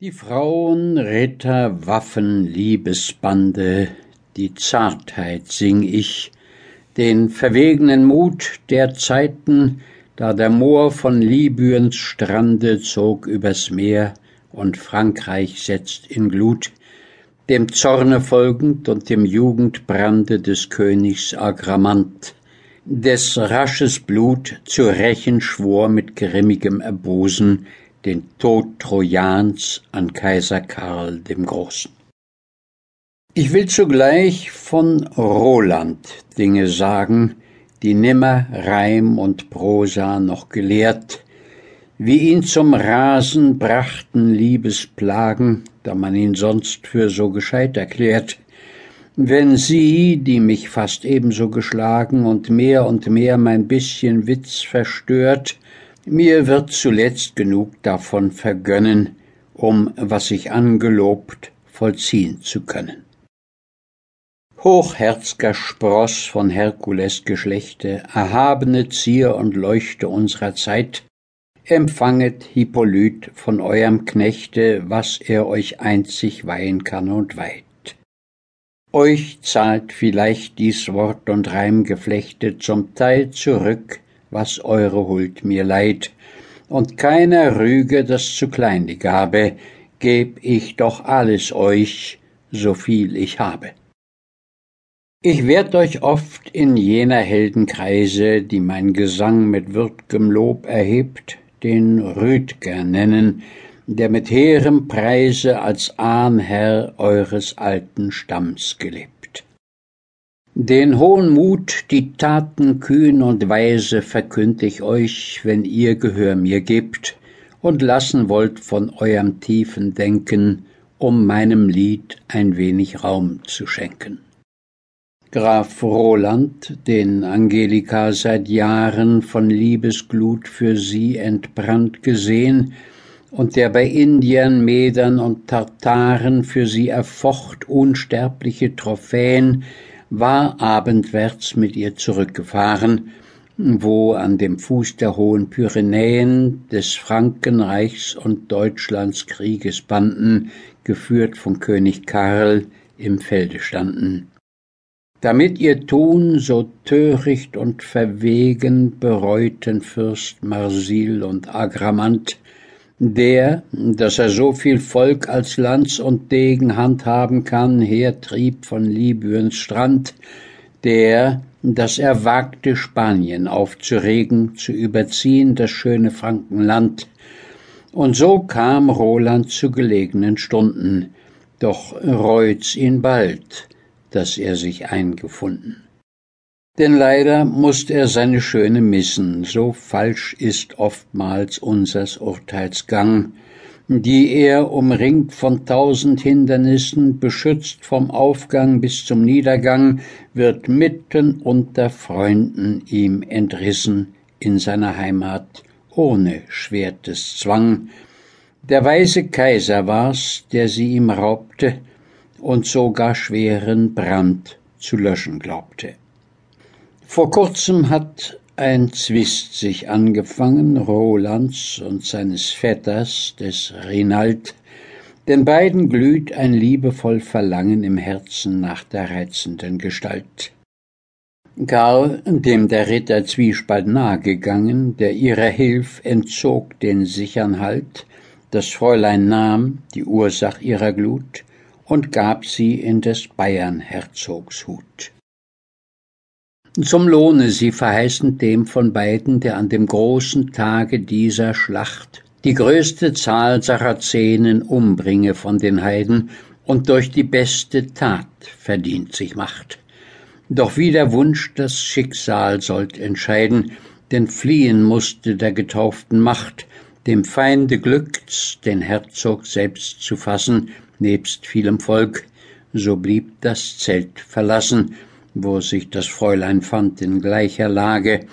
Die Frauen, Ritter, Waffen, Liebesbande, die Zartheit sing ich, den verwegenen Mut der Zeiten, da der Moor von Libyens Strande zog übers Meer und Frankreich setzt in Glut, dem Zorne folgend und dem Jugendbrande des Königs Agramant, des rasches Blut zu rächen schwor mit grimmigem Erbosen, den Tod Trojans an Kaiser Karl dem Großen. Ich will zugleich von Roland Dinge sagen, die nimmer Reim und Prosa noch gelehrt, wie ihn zum Rasen brachten Liebesplagen, da man ihn sonst für so gescheit erklärt, wenn sie, die mich fast ebenso geschlagen und mehr und mehr mein bisschen Witz verstört, mir wird zuletzt genug davon vergönnen, um was ich angelobt vollziehen zu können. Hochherzger Spross von Herkules Geschlechte, erhabene Zier und Leuchte unserer Zeit, empfanget Hippolyt von eurem Knechte, was er euch einzig weihen kann und weit. Euch zahlt vielleicht dies Wort und Reimgeflechte zum Teil zurück, was eure Huld mir leiht, und keiner rüge das zu klein die Gabe, geb ich doch alles euch, so viel ich habe. Ich werd euch oft in jener Heldenkreise, die mein Gesang mit würd'gem Lob erhebt, den Rüdger nennen, der mit hehrem Preise als Ahnherr eures alten Stamms gelebt den hohen Mut, die Taten kühn und weise verkünd ich euch, wenn ihr Gehör mir gebt und lassen wollt von eurem tiefen Denken, um meinem Lied ein wenig Raum zu schenken. Graf Roland, den Angelika seit Jahren von Liebesglut für sie entbrannt gesehen und der bei Indiern, Medern und Tartaren für sie erfocht unsterbliche Trophäen, war abendwärts mit ihr zurückgefahren, wo an dem Fuß der hohen Pyrenäen des Frankenreichs und Deutschlands Kriegesbanden, geführt von König Karl, im Felde standen. Damit ihr Tun so töricht und verwegen bereuten Fürst Marsil und Agramant, der, dass er so viel Volk als Lanz und Degen handhaben kann, hertrieb von Libyens Strand, der, dass er wagte, Spanien aufzuregen, zu überziehen das schöne Frankenland. Und so kam Roland zu gelegenen Stunden, doch reut's ihn bald, dass er sich eingefunden denn leider musst er seine Schöne missen, so falsch ist oftmals unsers Urteilsgang, die er, umringt von tausend Hindernissen, beschützt vom Aufgang bis zum Niedergang, wird mitten unter Freunden ihm entrissen in seiner Heimat ohne Schwerteszwang. Der weise Kaiser war's, der sie ihm raubte und sogar schweren Brand zu löschen glaubte. Vor kurzem hat ein Zwist sich angefangen, Rolands und seines Vetters, des Rinald, denn beiden glüht ein liebevoll Verlangen im Herzen nach der reizenden Gestalt. Karl, dem der Ritter Zwiespalt nahegegangen, der ihrer Hilf entzog den sichern Halt, das Fräulein nahm, die Ursach ihrer Glut, und gab sie in des Bayernherzogs Hut. Zum Lohne sie verheißen dem von beiden, der an dem großen Tage dieser Schlacht die größte Zahl Sarazenen umbringe von den Heiden und durch die beste Tat verdient sich macht. Doch wie der Wunsch das Schicksal sollt entscheiden, denn fliehen musste der getauften Macht, dem Feinde glückt's, den Herzog selbst zu fassen, nebst vielem Volk, so blieb das Zelt verlassen, wo sich das Fräulein fand in gleicher Lage,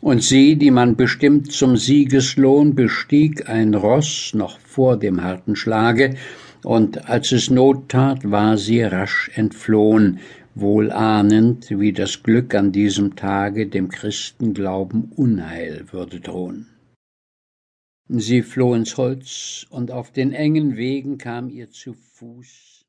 und sie, die man bestimmt zum Siegeslohn, bestieg ein Ross noch vor dem harten Schlage, und als es Not tat, war sie rasch entflohn, wohl ahnend, wie das Glück an diesem Tage dem Christenglauben Unheil würde drohen. Sie floh ins Holz, und auf den engen Wegen kam ihr zu Fuß